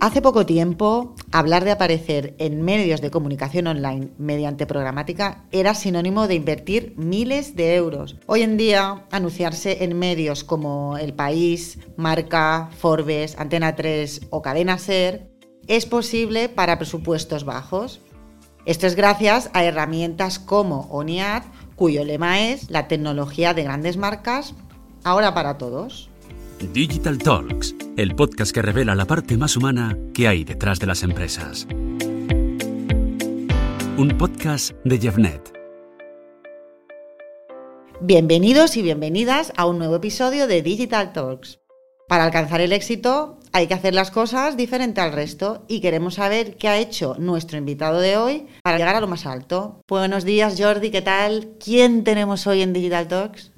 Hace poco tiempo, hablar de aparecer en medios de comunicación online mediante programática era sinónimo de invertir miles de euros. Hoy en día, anunciarse en medios como El País, Marca, Forbes, Antena 3 o Cadena Ser es posible para presupuestos bajos. Esto es gracias a herramientas como ONIAD, cuyo lema es la tecnología de grandes marcas, ahora para todos. Digital Talks, el podcast que revela la parte más humana que hay detrás de las empresas. Un podcast de Jeffnet. Bienvenidos y bienvenidas a un nuevo episodio de Digital Talks. Para alcanzar el éxito hay que hacer las cosas diferente al resto y queremos saber qué ha hecho nuestro invitado de hoy para llegar a lo más alto. Buenos días Jordi, ¿qué tal? ¿Quién tenemos hoy en Digital Talks?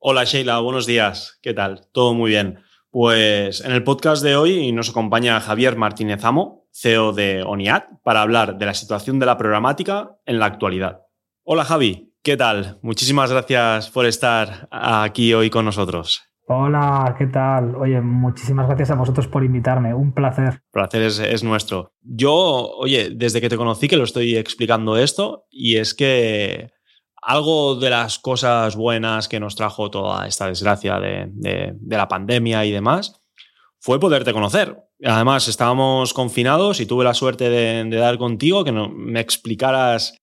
Hola Sheila, buenos días. ¿Qué tal? Todo muy bien. Pues en el podcast de hoy nos acompaña Javier Martínez Amo, CEO de ONIAD, para hablar de la situación de la programática en la actualidad. Hola Javi, ¿qué tal? Muchísimas gracias por estar aquí hoy con nosotros. Hola, ¿qué tal? Oye, muchísimas gracias a vosotros por invitarme. Un placer. Placer es, es, nuestro. Yo, oye, desde que te conocí que lo estoy explicando esto, y es que algo de las cosas buenas que nos trajo toda esta desgracia de, la pandemia y demás fue poderte conocer. Además, estábamos confinados y tuve la suerte de, dar contigo, que me explicaras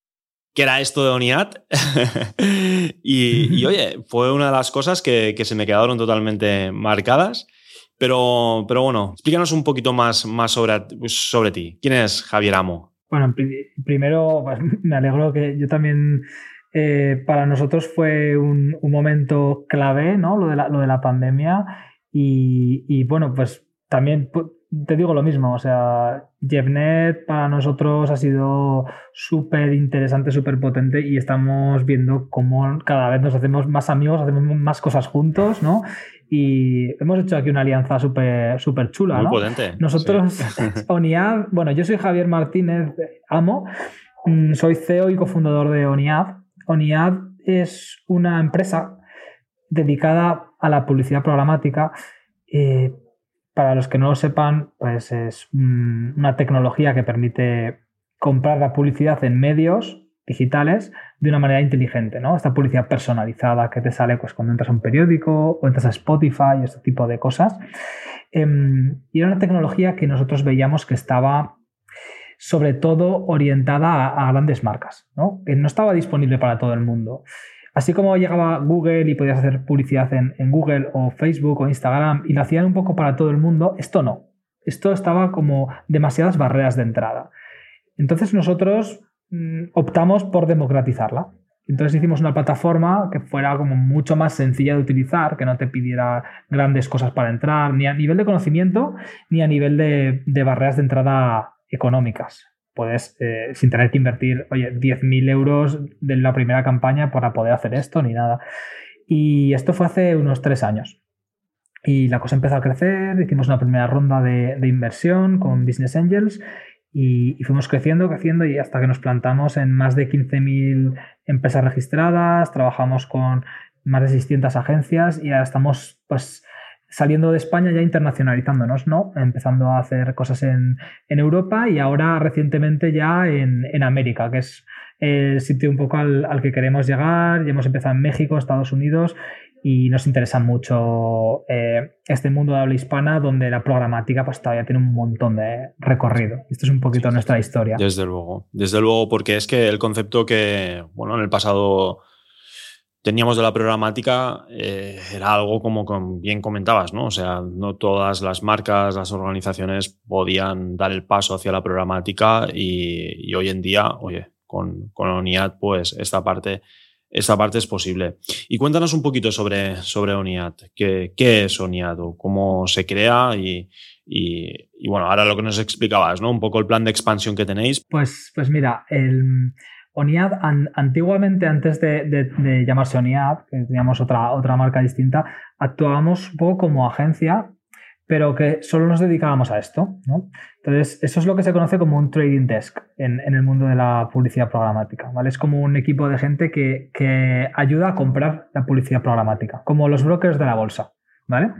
qué era esto de ONIAT. y, oye, fue una de las cosas que, se me quedaron totalmente marcadas. Pero, pero bueno, explícanos un poquito más, más sobre, sobre ti. ¿Quién es Javier Amo? Bueno, primero pues, me alegro que yo también eh, para nosotros fue un, momento clave, ¿no? Lo de la, lo de la pandemia. Y, bueno, pues también te digo lo mismo, o sea, JevNet para nosotros ha sido súper interesante, súper potente y estamos viendo cómo cada vez nos hacemos más amigos, hacemos más cosas juntos, ¿no? Y hemos hecho aquí una alianza súper super chula, Muy potente. Nosotros, ONIAD, bueno, yo soy Javier Martínez Amo, mm, soy CEO y cofundador de ONIAD, ONIAD es una empresa dedicada a la publicidad programática. Eh, para los que no lo sepan, pues es una tecnología que permite comprar la publicidad en medios digitales de una manera inteligente, ¿no? Esta publicidad personalizada que te sale pues, cuando entras a un periódico o entras a Spotify, este tipo de cosas. Em, y era una tecnología que nosotros veíamos que estaba sobre todo orientada a, grandes marcas, ¿no? que no estaba disponible para todo el mundo. Así como llegaba Google y podías hacer publicidad en, Google o Facebook o Instagram y lo hacían un poco para todo el mundo, esto no. Esto estaba como demasiadas barreras de entrada. Entonces nosotros mm, optamos por democratizarla. Entonces hicimos una plataforma que fuera como mucho más sencilla de utilizar, que no te pidiera grandes cosas para entrar, ni a nivel de conocimiento, ni a nivel de, de barreras de entrada económicas. Puedes, eh, sin tener que invertir, oye, 10.000 euros de la primera campaña para poder hacer esto ni nada. Y esto fue hace unos tres años. Y la cosa empezó a crecer, hicimos una primera ronda de, inversión con Business Angels y, fuimos creciendo, creciendo y hasta que nos plantamos en más de 15.000 empresas registradas, trabajamos con más de 600 agencias y ahora estamos pues saliendo de España ya internacionalizándonos, ¿no? Empezando a hacer cosas en, Europa y ahora recientemente ya en, América, que es el sitio un poco al, que queremos llegar. Ya hemos empezado en México, Estados Unidos y nos interesa mucho eh, este mundo de habla hispana donde la programática pues todavía tiene un montón de recorrido. Esto es un poquito nuestra historia. Desde luego, desde luego, porque es que el concepto que, bueno, en el pasado teníamos de la programática eh, era algo como bien comentabas, ¿no? O sea, no todas las marcas, las organizaciones podían dar el paso hacia la programática y, hoy en día, oye, con, con ONIAD, pues esta parte, esta parte es posible. Y cuéntanos un poquito sobre, sobre ONIAD. ¿Qué, qué es ONIAD o cómo se crea? Y, y, bueno, ahora lo que nos explicabas, ¿no? Un poco el plan de expansión que tenéis. Pues, pues mira, el ONIAD, antiguamente, antes de, llamarse ONIAD, que teníamos otra, otra marca distinta, actuábamos un poco como agencia, pero que solo nos dedicábamos a esto. Entonces, eso es lo que se conoce como un trading desk en, el mundo de la publicidad programática. ¿vale? Es como un equipo de gente que, que, ayuda a comprar la publicidad programática, como los brokers de la bolsa. ¿vale?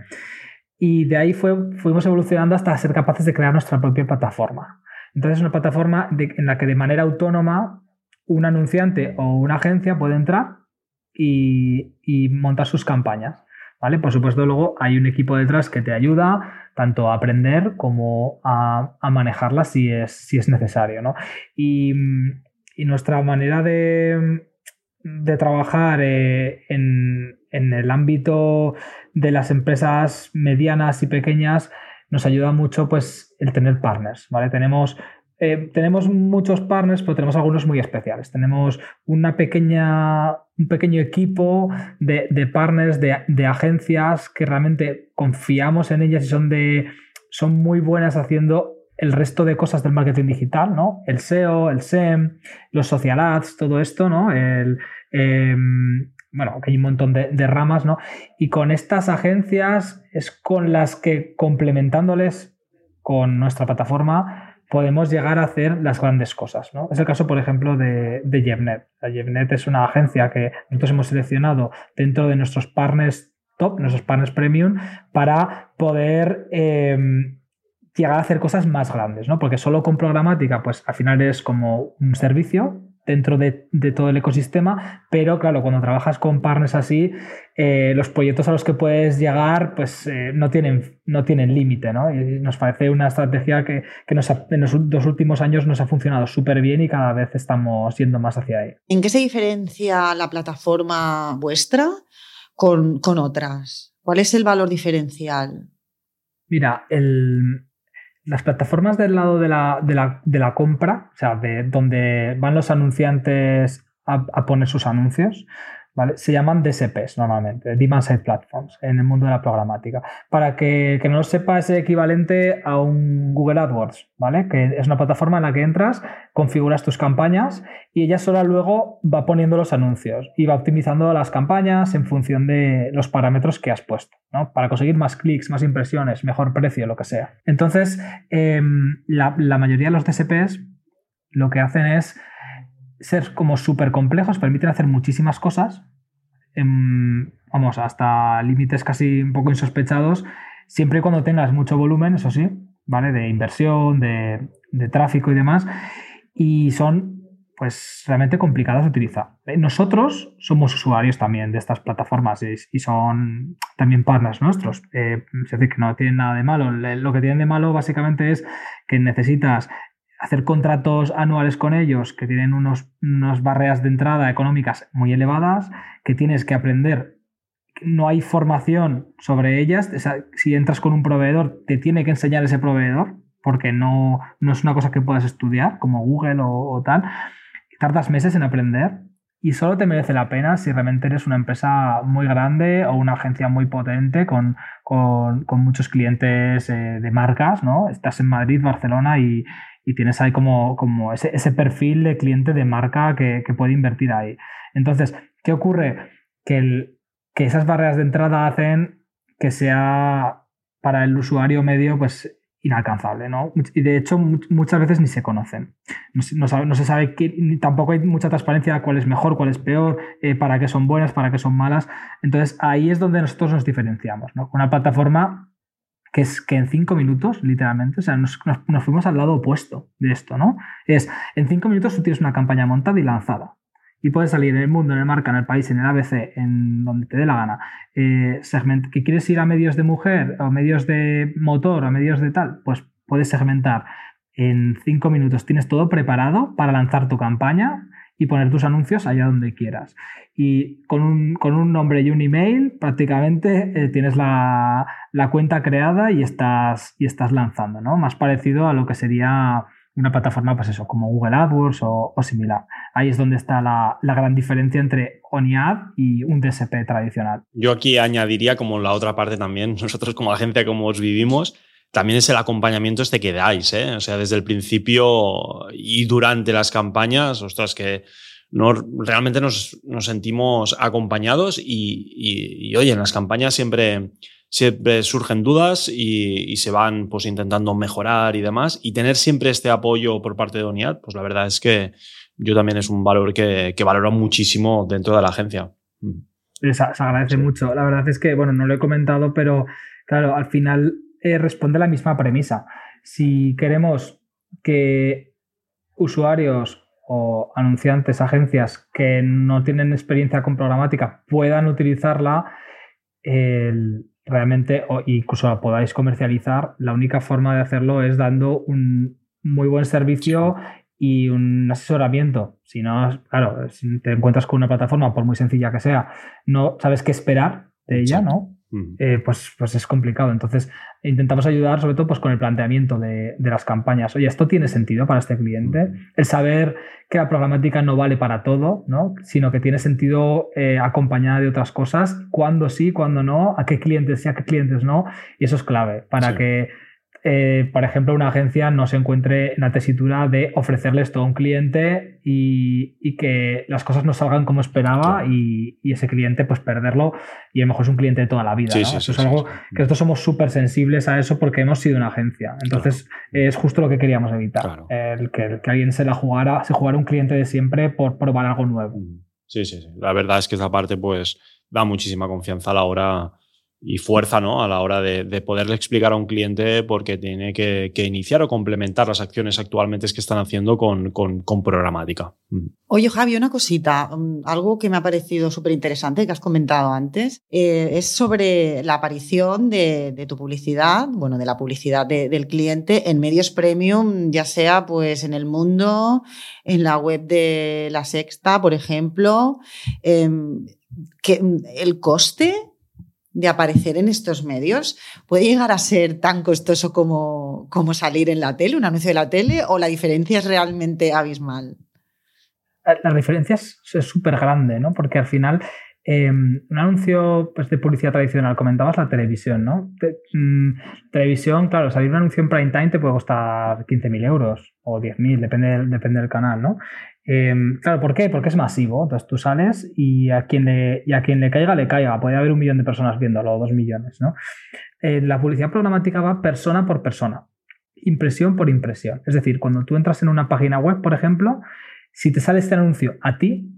Y de ahí fue, fuimos evolucionando hasta ser capaces de crear nuestra propia plataforma. Entonces, es una plataforma en la que de manera autónoma un anunciante o una agencia puede entrar y, montar sus campañas. ¿Vale? Por supuesto, luego hay un equipo detrás que te ayuda tanto a aprender como a, manejarlas si es, necesario. ¿no? Y, nuestra manera de, de trabajar eh, en, en, el ámbito de las empresas medianas y pequeñas nos ayuda mucho pues, el tener partners. ¿vale? Tenemos eh, tenemos muchos partners, pero tenemos algunos muy especiales. Tenemos una pequeña, un pequeño equipo de, de partners, de, de, agencias que realmente confiamos en ellas y son, de, son muy buenas haciendo el resto de cosas del marketing digital, ¿no? El SEO, el SEM, los social ads, todo esto, ¿no? El, eh, bueno, que hay un montón de, de, ramas, ¿no? Y con estas agencias es con las que complementándoles con nuestra plataforma podemos llegar a hacer las grandes cosas. ¿no? Es el caso, por ejemplo, de, de. Jevnet es una agencia que nosotros hemos seleccionado dentro de nuestros partners top, nuestros partners premium, para poder eh, llegar a hacer cosas más grandes, ¿no? Porque solo con programática, pues al final es como un servicio dentro de, de, todo el ecosistema, pero claro, cuando trabajas con partners así, eh, los proyectos a los que puedes llegar pues eh, no tienen, no tienen límite, ¿no? Y nos parece una estrategia que, que nos ha, en los dos últimos años nos ha funcionado súper bien y cada vez estamos yendo más hacia ahí. ¿En qué se diferencia la plataforma vuestra con, con otras? ¿Cuál es el valor diferencial? Mira, el, las plataformas del lado de la, de la, de la compra, o sea, de donde van los anunciantes a, a poner sus anuncios, Se llaman DSPs normalmente, Demand Side Platforms, en el mundo de la programática. Para que, que no lo sepa, es equivalente a un Google AdWords, ¿vale? Que es una plataforma en la que entras, configuras tus campañas y ella sola luego va poniendo los anuncios y va optimizando las campañas en función de los parámetros que has puesto, ¿no? Para conseguir más clics, más impresiones, mejor precio, lo que sea. Entonces, eh, la, la mayoría de los DSPs lo que hacen es ser como súper complejos, permiten hacer muchísimas cosas, en, vamos, hasta límites casi un poco insospechados, siempre y cuando tengas mucho volumen, eso sí, ¿vale? De inversión, de, de tráfico y demás, y son pues realmente complicadas de utilizar. Nosotros somos usuarios también de estas plataformas y, y son también partners nuestros. Eh, es decir, que no tienen nada de malo. Lo que tienen de malo básicamente es que necesitas hacer contratos anuales con ellos que tienen unos, unas barreras de entrada económicas muy elevadas, que tienes que aprender. No hay formación sobre ellas. O sea, si entras con un proveedor, te tiene que enseñar ese proveedor, porque no, no es una cosa que puedas estudiar, como Google o, o tal. Tardas meses en aprender y solo te merece la pena si realmente eres una empresa muy grande o una agencia muy potente con, con, con muchos clientes eh, de marcas, ¿no? Estás en Madrid, Barcelona y, y tienes ahí como, como ese, ese, perfil de cliente de marca que, que, puede invertir ahí. Entonces, ¿qué ocurre? Que, el, que esas barreras de entrada hacen que sea para el usuario medio pues inalcanzable, ¿no? Y de hecho muchas veces ni se conocen. No, no, no se sabe que tampoco hay mucha transparencia cuál es mejor, cuál es peor, eh, para qué son buenas, para qué son malas. Entonces ahí es donde nosotros nos diferenciamos, ¿no? Una plataforma que es que en cinco minutos, literalmente, o sea, nos, nos, nos, fuimos al lado opuesto de esto, ¿no? Es, en cinco minutos tú tienes una campaña montada y lanzada. Y puedes salir en el mundo, en el marca, en el país, en el ABC, en donde te dé la gana. Eh, segment que quieres ir a medios de mujer, o medios de motor, o medios de tal, pues puedes segmentar. En cinco minutos tienes todo preparado para lanzar tu campaña y poner tus anuncios allá donde quieras. Y con un, con un nombre y un email prácticamente eh, tienes la, la, cuenta creada y estás, y estás lanzando, ¿no? Más parecido a lo que sería una plataforma, pues eso, como Google AdWords o, similar. Ahí es donde está la, la, gran diferencia entre OniAd y un DSP tradicional. Yo aquí añadiría como la otra parte también, nosotros como agencia, como os vivimos, también es el acompañamiento este que dais, ¿eh? O sea, desde el principio y durante las campañas, ostras, que no, realmente nos, nos sentimos acompañados y, y, y, oye, en las campañas siempre, siempre surgen dudas y, y, se van pues intentando mejorar y demás. Y tener siempre este apoyo por parte de ONIAD, pues la verdad es que yo también es un valor que, que valoro muchísimo dentro de la agencia. se, agradece mucho. La verdad es que, bueno, no lo he comentado, pero claro, al final eh, responde la misma premisa. Si queremos que usuarios o anunciantes, agencias que no tienen experiencia con programática puedan utilizarla, realmente, o incluso la podáis comercializar, la única forma de hacerlo es dando un muy buen servicio y un asesoramiento. Si no, claro, si te encuentras con una plataforma, por muy sencilla que sea, no sabes qué esperar de ella, ¿no? Eh, pues, pues es complicado. Entonces, intentamos ayudar sobre todo pues, con el planteamiento de, las campañas. Oye, ¿esto tiene sentido para este cliente? El saber que la programática no vale para todo, ¿no? sino que tiene sentido eh, acompañada de otras cosas, cuándo sí, cuándo no, a qué clientes sí, a qué clientes no, y eso es clave para que eh, por ejemplo, una agencia no se encuentre en la tesitura de ofrecerles todo a un cliente y, que las cosas no salgan como esperaba y, ese cliente pues perderlo y a lo mejor es un cliente de toda la vida. eso es algo que nosotros somos súper sensibles a eso porque hemos sido una agencia. Entonces es justo lo que queríamos evitar, el que, alguien se la jugara, se jugara un cliente de siempre por probar algo nuevo. Sí, sí, sí. La verdad es que esa parte pues da muchísima confianza a la hora y fuerza ¿no? a la hora de, poderle explicar a un cliente porque tiene que, iniciar o complementar las acciones actualmente que están haciendo con, programática. Mm. Oye, Javi, una cosita, mm, algo que me ha parecido súper interesante que has comentado antes, eh, es sobre la aparición de, tu publicidad, bueno, de la publicidad del cliente en medios premium, ya sea pues en el mundo, en la web de La Sexta, por ejemplo. Em, que, el coste de aparecer en estos medios puede llegar a ser tan costoso como, como salir en la tele, un anuncio de la tele, o la diferencia es realmente abismal? La diferencia es súper grande, ¿no? Porque al final em, un anuncio pues, de publicidad tradicional, comentabas la televisión, ¿no? Mm, televisión, claro, salir un anuncio en prime time te puede costar 15.000 euros o 10.000, depende, depende del canal, ¿no? Em, claro, ¿por qué? Porque es masivo. Entonces tú sales y a quien le, caiga, le caiga. Puede haber un millón de personas viéndolo, o dos millones, ¿no? Eh, la publicidad programática va persona por persona, impresión por impresión. Es decir, cuando tú entras en una página web, por ejemplo, si te sale este anuncio a ti,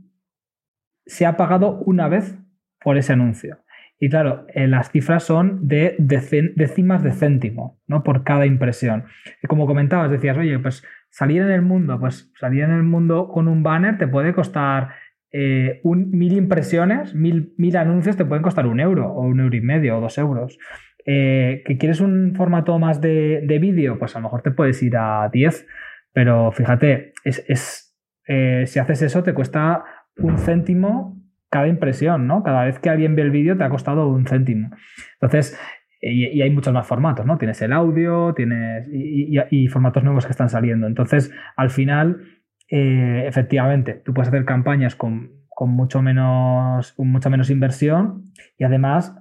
se ha pagado una vez por ese anuncio. Y claro, eh, las cifras son de décimas de céntimo, ¿no? Por cada impresión. Como comentabas, decías, oye, pues salir en el mundo, pues salir en el mundo con un banner te puede costar eh, un, mil impresiones, mil, mil, anuncios te pueden costar un euro o un euro y medio o dos euros. Eh, ¿Que quieres un formato más de, vídeo? Pues a lo mejor te puedes ir a 10, pero fíjate, es, eh, si haces eso te cuesta un céntimo cada impresión, ¿no? Cada vez que alguien ve el vídeo te ha costado un céntimo. Entonces, y, hay muchos más formatos, ¿no? Tienes el audio, tienes y, formatos nuevos que están saliendo. Entonces, al final, eh, efectivamente, tú puedes hacer campañas con, mucho menos, con mucha menos inversión y además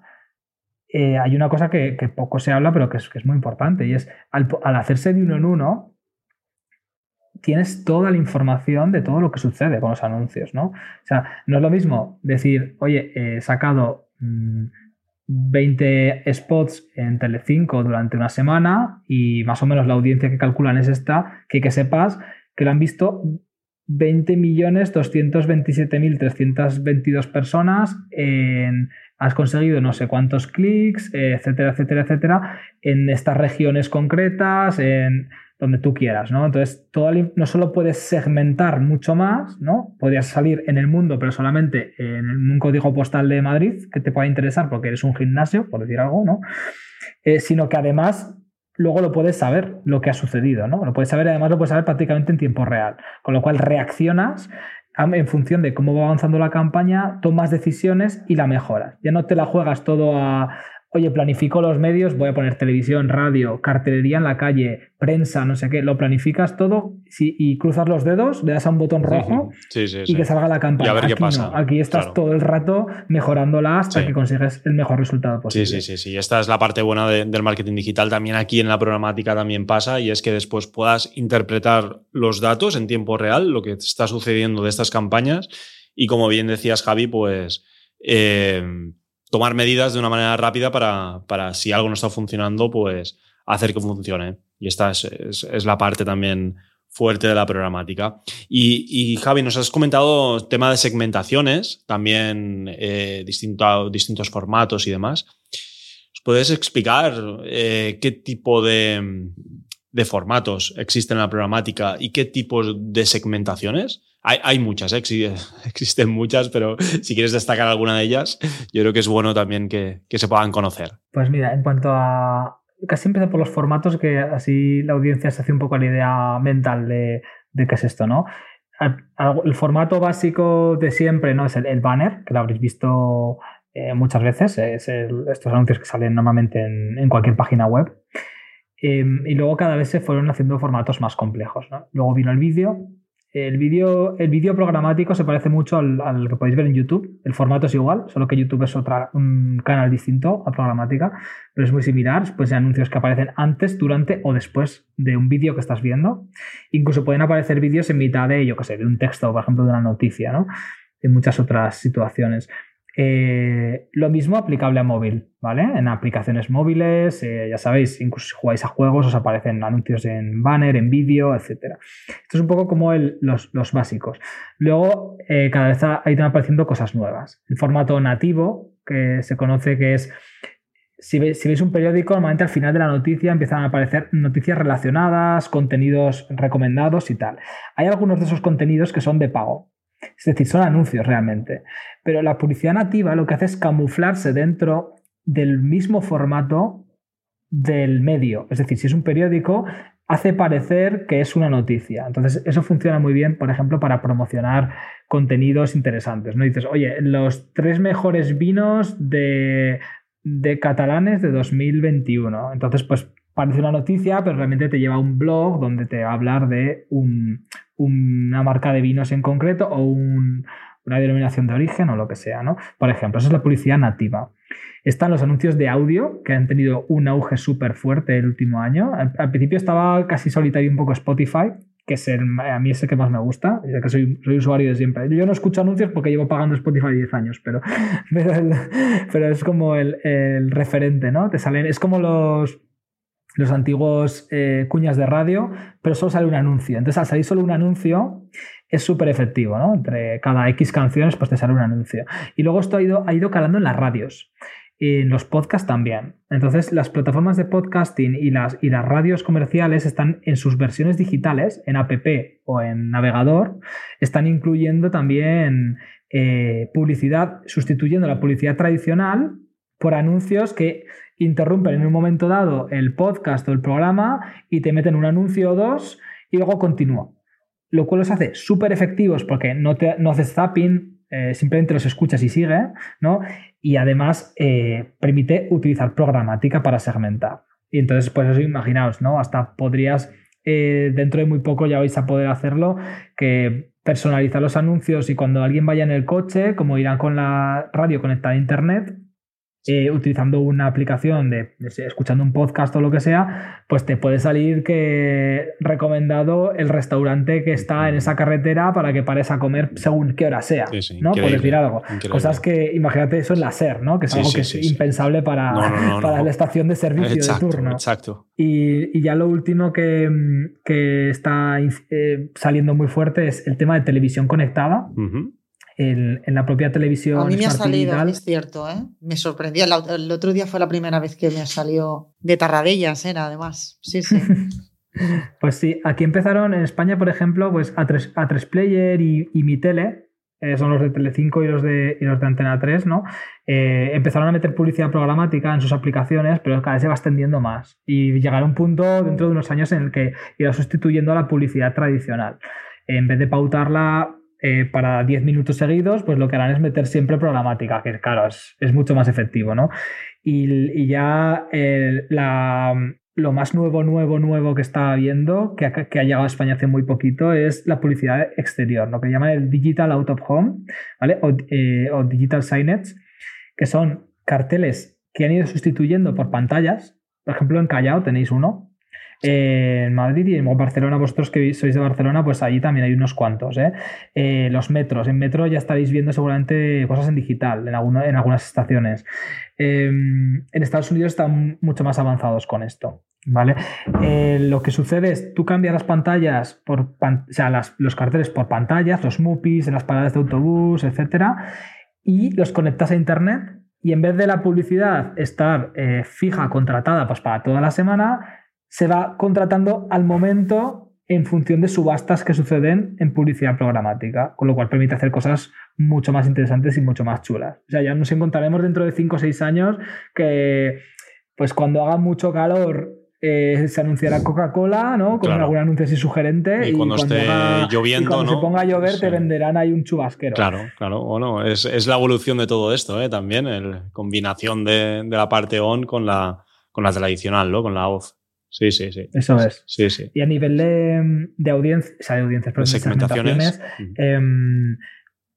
eh, hay una cosa que, poco se habla, pero que es, muy importante y es al, hacerse de uno en uno, tienes toda la información de todo lo que sucede con los anuncios, ¿no? O sea, no es lo mismo decir, oye, he sacado... Mm, 20 spots en Telecinco durante una semana y más o menos la audiencia que calculan es esta, que que sepas que lo han visto 20.227.322 personas, en, has conseguido no sé cuántos clics, etcétera, etcétera, etcétera, en estas regiones concretas, en donde tú quieras, ¿no? Entonces, todo no solo puedes segmentar mucho más, ¿no? Podrías salir en el mundo, pero solamente en un código postal de Madrid que te pueda interesar porque eres un gimnasio, por decir algo, ¿no? Eh, sino que además luego lo puedes saber lo que ha sucedido, ¿no? Lo puedes saber, además lo puedes saber prácticamente en tiempo real, con lo cual reaccionas en función de cómo va avanzando la campaña, tomas decisiones y la mejoras. Ya no te la juegas todo a, oye, planifico los medios, voy a poner televisión, radio, cartelería en la calle, prensa, no sé qué, lo planificas todo y cruzas los dedos, le das a un botón rojo y que salga la campaña. Y a ver qué aquí pasa. aquí estás todo el rato mejorándola hasta que consigues el mejor resultado posible. Sí, sí, sí, sí. Esta es la parte buena del marketing digital. También aquí en la programática también pasa y es que después puedas interpretar los datos en tiempo real, lo que está sucediendo de estas campañas y como bien decías, Javi, pues... Eh, tomar medidas de una manera rápida para, para, si algo no está funcionando, pues hacer que funcione. Y esta es, es, la parte también fuerte de la programática. Y, Javi, nos has comentado tema de segmentaciones, también eh, distintos formatos y demás. ¿Os puedes explicar eh, qué tipo de, formatos existen en la programática y qué tipos de segmentaciones? Hay, muchas, ¿eh? existen muchas, pero si quieres destacar alguna de ellas, yo creo que es bueno también que, que se puedan conocer. Pues mira, en cuanto a, casi empieza por los formatos que así la audiencia se hace un poco la idea mental de, qué es esto, ¿no? El formato básico de siempre no es el, banner, que lo habréis visto eh, muchas veces, es estos anuncios que salen normalmente en, cualquier página web. Em, y luego cada vez se fueron haciendo formatos más complejos. ¿no? Luego vino el vídeo, el vídeo el vídeo programático se parece mucho al, que podéis ver en YouTube. El formato es igual, solo que YouTube es otra, un canal distinto a programática, pero es muy similar. Pues anuncios que aparecen antes, durante o después de un vídeo que estás viendo. Incluso pueden aparecer vídeos en mitad de, yo qué sé, de un texto, por ejemplo, de una noticia, ¿no? En muchas otras situaciones. Eh, lo mismo aplicable a móvil, ¿vale? En aplicaciones móviles, eh, ya sabéis, incluso si jugáis a juegos os aparecen anuncios en banner, en vídeo, etc. Esto es un poco como los, básicos. Luego, eh, cada vez hay apareciendo cosas nuevas. El formato nativo, que se conoce que es si si veis, un periódico, normalmente al final de la noticia empiezan a aparecer noticias relacionadas, contenidos recomendados y tal. Hay algunos de esos contenidos que son de pago. Es decir, son anuncios realmente. Pero la publicidad nativa lo que hace es camuflarse dentro del mismo formato del medio. Es decir, si es un periódico, hace parecer que es una noticia. Entonces, eso funciona muy bien, por ejemplo, para promocionar contenidos interesantes. ¿no? Dices, oye, los tres mejores vinos de, de catalanes de 2021. Entonces, pues parece una noticia, pero realmente te lleva a un blog donde te va a hablar de una marca de vinos en concreto o una denominación de origen o lo que sea, ¿no? Por ejemplo, esa es la publicidad nativa. Están los anuncios de audio, que han tenido un auge súper fuerte el último año. Al, principio estaba casi solitario un poco Spotify, que es a mí es el que más me gusta, ya que soy, usuario de siempre. Yo no escucho anuncios porque llevo pagando Spotify 10 años, pero, pero, es como el, el, referente, ¿no? Te salen, es como los, los antiguos eh, cuñas de radio, pero solo sale un anuncio. Entonces, al salir solo un anuncio, es súper efectivo, ¿no? Entre cada X canciones, pues te sale un anuncio. Y luego esto ha ido, calando en las radios. En los podcasts también. Entonces, las plataformas de podcasting y las, y las radios comerciales están en sus versiones digitales, en app o en navegador, están incluyendo también eh, publicidad, sustituyendo la publicidad tradicional por anuncios que interrumpen en un momento dado el podcast o el programa y te meten un anuncio o dos y luego continúa. Lo cual los hace súper efectivos porque no, te, no haces zapping, eh, simplemente los escuchas y sigue, ¿no? Y además eh, permite utilizar programática para segmentar. Y entonces, pues eso imaginaos, ¿no? Hasta podrías, eh, dentro de muy poco ya vais a poder hacerlo, que personalizar los anuncios y cuando alguien vaya en el coche, como irán con la radio conectada a internet, eh, utilizando una aplicación de, escuchando un podcast o lo que sea, pues te puede salir que recomendado el restaurante que está en esa carretera para que pares a comer según qué hora sea, ¿no? Por decir algo. Cosas que, imagínate, eso en la SER, ¿no? Que es algo que es impensable para, para la estación de servicio de turno. Exacto. Y, ya lo último que, que está eh, saliendo muy fuerte es el tema de televisión conectada en, la propia televisión. A mí me ha salido, es cierto, ¿eh? me sorprendió. El, otro día fue la primera vez que me salió de Tarradellas, era además. Sí, sí. pues sí, aquí empezaron en España, por ejemplo, pues a tres, a tres player y, y mi tele, eh, son los de Telecinco y los de, y los de Antena 3, ¿no? Eh, empezaron a meter publicidad programática en sus aplicaciones, pero cada vez se va extendiendo más. Y llegará un punto dentro de unos años en el que irá sustituyendo a la publicidad tradicional. En vez de pautarla eh, para 10 minutos seguidos, pues lo que harán es meter siempre programática, que claro, es, mucho más efectivo, ¿no? Y, ya eh, lo más nuevo, nuevo, nuevo que está viendo, que ha, que ha, llegado a España hace muy poquito, es la publicidad exterior, lo que llaman el Digital Out of Home, ¿vale? O, eh, o Digital Signage, que son carteles que han ido sustituyendo por pantallas. Por ejemplo, en Callao tenéis uno, en Madrid y en Barcelona, vosotros que sois de Barcelona, pues allí también hay unos cuantos. ¿eh? Eh, los metros, en metro ya estaréis viendo seguramente cosas en digital en, algunas estaciones. En Estados Unidos están mucho más avanzados con esto. ¿Vale? Eh, lo que sucede es, tú cambias las pantallas por, o sea, los carteles por pantallas, los MUPIs, en las paradas de autobús, etcétera, y los conectas a internet y en vez de la publicidad estar fija, contratada pues, para toda la semana, se va contratando al momento en función de subastas que suceden en publicidad programática, con lo cual permite hacer cosas mucho más interesantes y mucho más chulas. O sea, ya nos encontraremos dentro de 5 o 6 años que, pues cuando haga mucho calor, eh, se anunciará Coca-Cola, ¿no? Con algún anuncio así sugerente. Y, cuando, esté lloviendo, cuando se ponga a llover, te venderán ahí un chubasquero. Claro, claro. Bueno, es, la evolución de todo esto, ¿eh? También, la combinación de, la parte on con la, con la tradicional, ¿no? Con la off. Sí, sí, sí. Eso es. Sí, sí. Y a nivel de, de audiencia, o sea, de audiencias, de segmentaciones, em,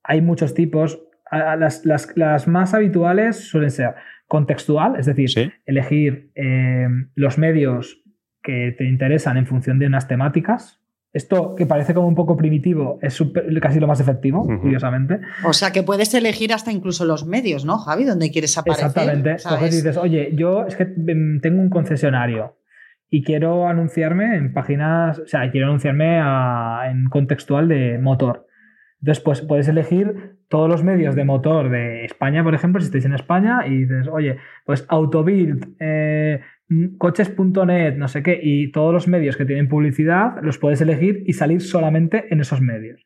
hay muchos tipos. Las, más habituales suelen ser contextual, es decir, elegir em, los medios que te interesan en función de unas temáticas. Esto que parece como un poco primitivo es casi lo más efectivo, curiosamente. O sea que puedes elegir hasta incluso los medios, ¿no, Javi? Donde quieres aparecer. Exactamente. Coges dices, oye, yo es que em, tengo un concesionario y quiero anunciarme en páginas, o sea, quiero anunciarme en contextual de motor. Entonces, pues puedes elegir todos los medios de motor de España, por ejemplo, si estáis en España y dices, oye, pues Autobuild, eh, coches.net, no sé qué, y todos los medios que tienen publicidad los puedes elegir y salir solamente en esos medios.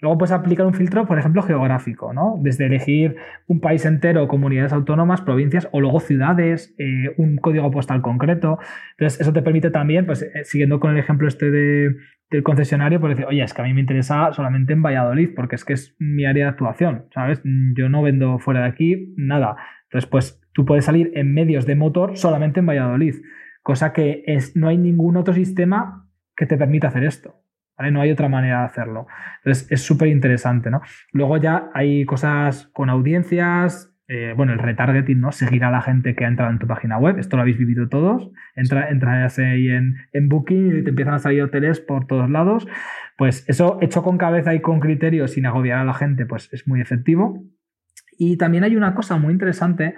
Luego puedes aplicar un filtro, por ejemplo, geográfico, ¿no? Desde elegir un país entero, comunidades autónomas, provincias o luego ciudades, eh, un código postal concreto. Entonces, eso te permite también, pues, eh, siguiendo con el ejemplo este de, del concesionario, pues decir, oye, es que a mí me interesa solamente en Valladolid, porque es que es mi área de actuación, ¿sabes? Yo no vendo fuera de aquí nada. Entonces, pues, tú puedes salir en medios de motor solamente en Valladolid, cosa que es, no hay ningún otro sistema que te permita hacer esto. No hay otra manera de hacerlo. Entonces es súper interesante, ¿no? Luego ya hay cosas con audiencias, eh, bueno, el retargeting, ¿no? Seguir a la gente que ha entrado en tu página web, esto lo habéis vivido todos, entra, entras ahí en, en Booking y te empiezan a salir hoteles por todos lados, pues eso hecho con cabeza y con criterio sin agobiar a la gente, pues es muy efectivo. Y también hay una cosa muy interesante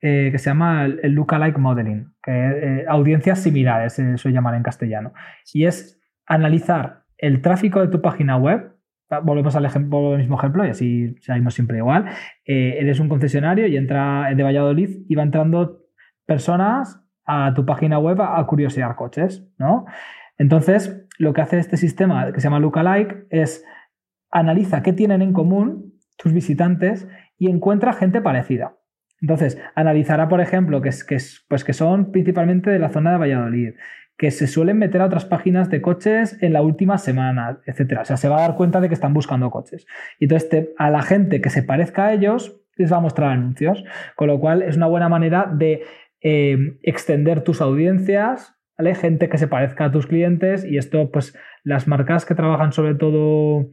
eh, que se llama el, lookalike modeling, que eh, audiencias similares, se suele llamar en castellano, y es analizar el tráfico de tu página web, volvemos al, ejemplo, al mismo ejemplo y así salimos siempre igual, eh, eres un concesionario y entra de Valladolid y va entrando personas a tu página web a, curiosear coches, ¿no? Entonces, lo que hace este sistema que se llama Lookalike es analiza qué tienen en común tus visitantes y encuentra gente parecida. Entonces, analizará, por ejemplo, que, es, que, es, pues que son principalmente de la zona de Valladolid, que se suelen meter a otras páginas de coches en la última semana, etcétera. O sea, se va a dar cuenta de que están buscando coches. Y entonces a la gente que se parezca a ellos les va a mostrar anuncios, con lo cual es una buena manera de eh, extender tus audiencias, ¿vale? Gente que se parezca a tus clientes y esto, pues las marcas que trabajan sobre todo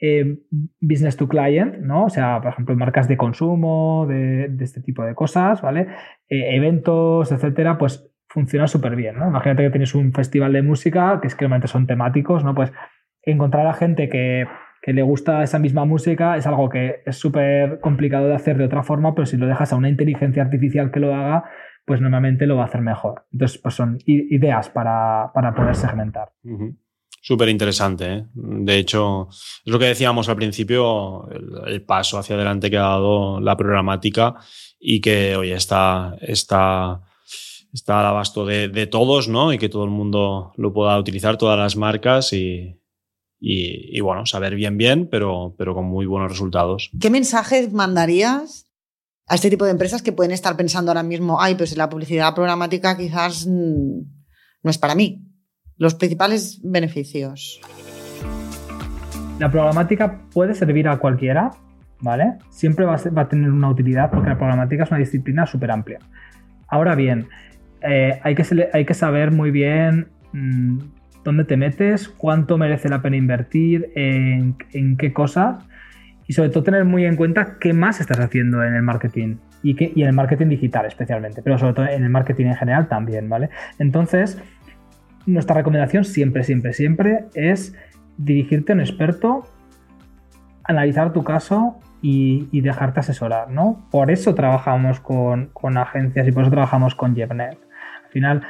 eh, business to client, ¿no? O sea, por ejemplo, marcas de consumo, de, este tipo de cosas, ¿vale? Eh, eventos, etcétera, pues funciona súper bien, ¿no? Imagínate que tienes un festival de música, que es que normalmente son temáticos, ¿no? Pues encontrar a gente que, le gusta esa misma música es algo que es súper complicado de hacer de otra forma, pero si lo dejas a una inteligencia artificial que lo haga, pues normalmente lo va a hacer mejor. Entonces, pues son ideas para, poder segmentar. Súper interesante. ¿eh? De hecho, es lo que decíamos al principio, el, paso hacia adelante que ha dado la programática y que hoy está, está está al abasto de, todos, ¿no? Y que todo el mundo lo pueda utilizar, todas las marcas y, y, bueno, saber bien, bien, pero, pero con muy buenos resultados. ¿Qué mensajes mandarías a este tipo de empresas que pueden estar pensando ahora mismo, ay, pues la publicidad programática quizás mm, no es para mí? Los principales beneficios. La programática puede servir a cualquiera, ¿vale? Siempre va a, va a tener una utilidad porque la programática es una disciplina súper amplia. Ahora bien, eh, hay, que, hay que saber muy bien mm, dónde te metes, cuánto merece la pena invertir, en, qué cosas y sobre todo tener muy en cuenta qué más estás haciendo en el marketing y, en el marketing digital especialmente, pero sobre todo en el marketing en general también, ¿vale? Entonces, nuestra recomendación siempre, siempre, siempre es dirigirte a un experto, analizar tu caso y, dejarte asesorar, ¿no? Por eso trabajamos con, agencias y por eso trabajamos con JevNet. Al final,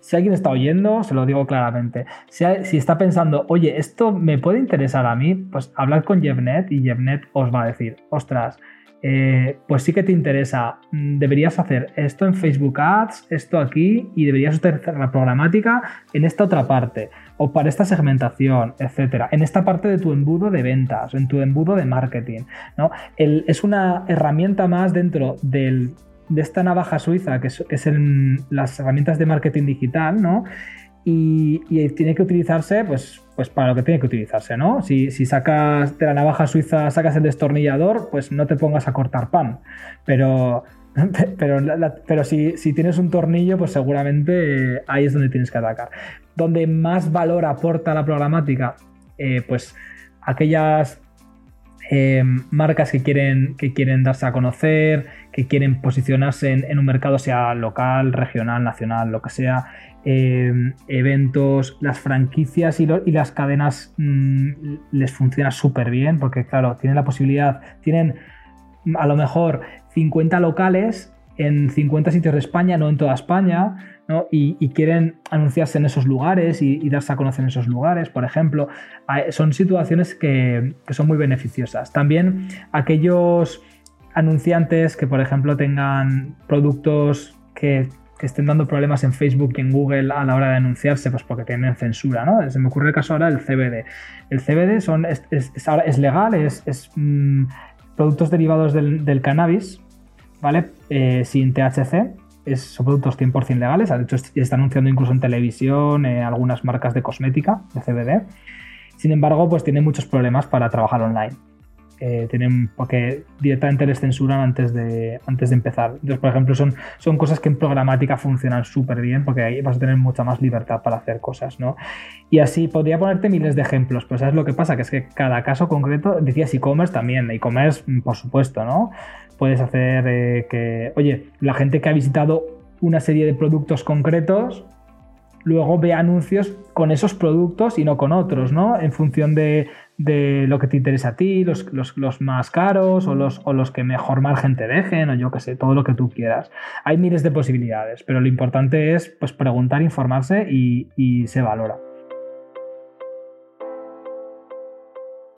si alguien está oyendo, se lo digo claramente. Si, está pensando, oye, esto me puede interesar a mí, pues hablad con JevNet y JevNet os va a decir, ostras, eh, pues sí que te interesa, mm, deberías hacer esto en Facebook Ads, esto aquí, y deberías utilizar la programática en esta otra parte, o para esta segmentación, etcétera, en esta parte de tu embudo de ventas, en tu embudo de marketing. ¿no? es una herramienta más dentro de esta navaja suiza, que es, las herramientas de marketing digital, ¿no? Y, tiene que utilizarse pues, pues para lo que tiene que utilizarse, ¿no? Si, sacas de la navaja suiza, sacas el destornillador, pues no te pongas a cortar pan. Pero, pero, pero si, tienes un tornillo, pues seguramente eh, ahí es donde tienes que atacar. Donde más valor aporta la programática, eh, pues aquellas eh, marcas que quieren, que quieren darse a conocer, que quieren posicionarse en, en, un mercado, sea local, regional, nacional, lo que sea, Em, eventos, las franquicias y, las cadenas mm, les funciona súper bien porque claro, tienen la posibilidad, tienen a lo mejor 50 locales en 50 sitios de España, no en toda España, y, quieren anunciarse en esos lugares y, darse a conocer en esos lugares, por ejemplo. Son situaciones que, son muy beneficiosas. También aquellos anunciantes que, por ejemplo, tengan productos que estén dando problemas en Facebook y en Google a la hora de anunciarse, pues porque tienen censura, ¿no? Se me ocurre el caso ahora del CBD. El CBD es legal, es, mm, productos derivados del, cannabis, ¿vale? Eh, sin THC. Es, son productos 100% legales, de hecho está anunciando incluso en televisión eh, algunas marcas de cosmética de CBD. Sin embargo, pues tiene muchos problemas para trabajar online. Eh, tienen, porque directamente les censuran antes de, antes de empezar. Entonces, por ejemplo, son, son cosas que en programática funcionan súper bien porque ahí vas a tener mucha más libertad para hacer cosas, ¿no? Y así podría ponerte miles de ejemplos, pero ¿sabes lo que pasa? Que es que cada caso concreto, decías e-commerce también, e-commerce, mm, por supuesto, ¿no? Puedes hacer eh, que, oye, la gente que ha visitado una serie de productos concretos, luego ve anuncios con esos productos y no con otros, ¿no? En función de, de lo que te interesa a ti, los, más caros o los, o los que mejor margen te dejen o yo qué sé, todo lo que tú quieras. Hay miles de posibilidades, pero lo importante es pues, preguntar, informarse y, se valora.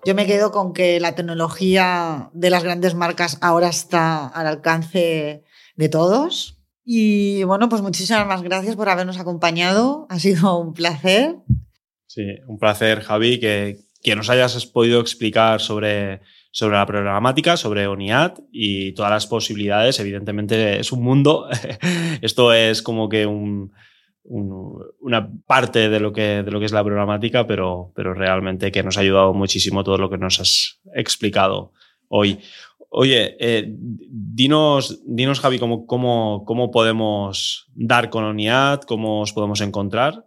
Yo me quedo con que la tecnología de las grandes marcas ahora está al alcance de todos. Y bueno, pues muchísimas gracias por habernos acompañado. Ha sido un placer. Sí, un placer, Javi, que, que nos hayas podido explicar sobre, sobre la programática, sobre ONIAD y todas las posibilidades. Evidentemente es un mundo, esto es como que un, una parte de lo, que, de lo que es la programática, pero, pero realmente que nos ha ayudado muchísimo todo lo que nos has explicado hoy. Oye, eh, dinos, dinos, Javi, cómo, cómo, cómo podemos dar con ONIAD, cómo os podemos encontrar.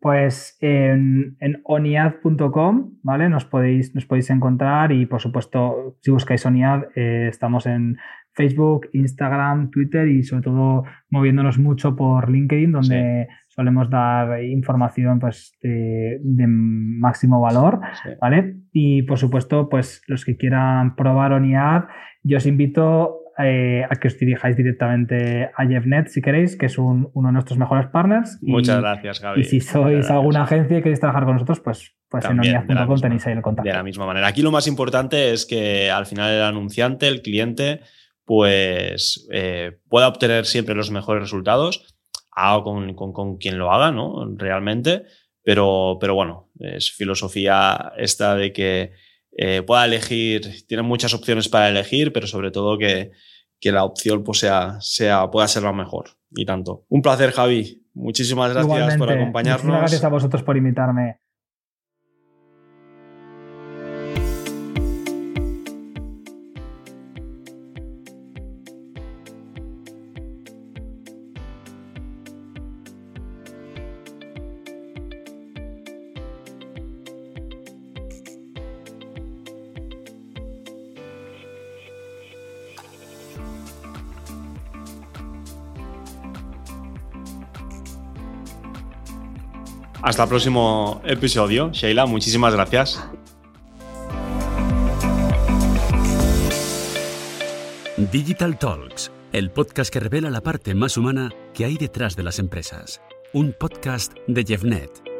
Pues en, oniad.com, ¿vale? Nos podéis, nos podéis encontrar y por supuesto, si buscáis Oniad, eh, estamos en Facebook, Instagram, Twitter y sobre todo moviéndonos mucho por LinkedIn, donde solemos dar información pues, de, máximo valor, ¿vale? Y por supuesto, pues los que quieran probar Oniad, yo os invito eh, a que os dirijáis directamente a JeffNet si queréis, que es uno de nuestros mejores partners. Muchas gracias, Gaby. Y si sois alguna agencia y queréis trabajar con nosotros, pues, pues en oniaz.com tenéis ahí el contacto. De la misma manera. Aquí lo más importante es que al final el anunciante, el cliente, pues eh, pueda obtener siempre los mejores resultados, haga con, con, quien lo haga, ¿no? Realmente. Pero, pero bueno, es filosofía esta de que eh, pueda elegir, tiene muchas opciones para elegir, pero sobre todo que, la opción pues, sea, sea, pueda ser la mejor. Y tanto. Un placer, Javi. Muchísimas gracias por acompañarnos. Muchas gracias a vosotros por invitarme. Hasta el próximo episodio. Sheila, muchísimas gracias. Digital Talks, el podcast que revela la parte más humana que hay detrás de las empresas. Un podcast de Jeffnet.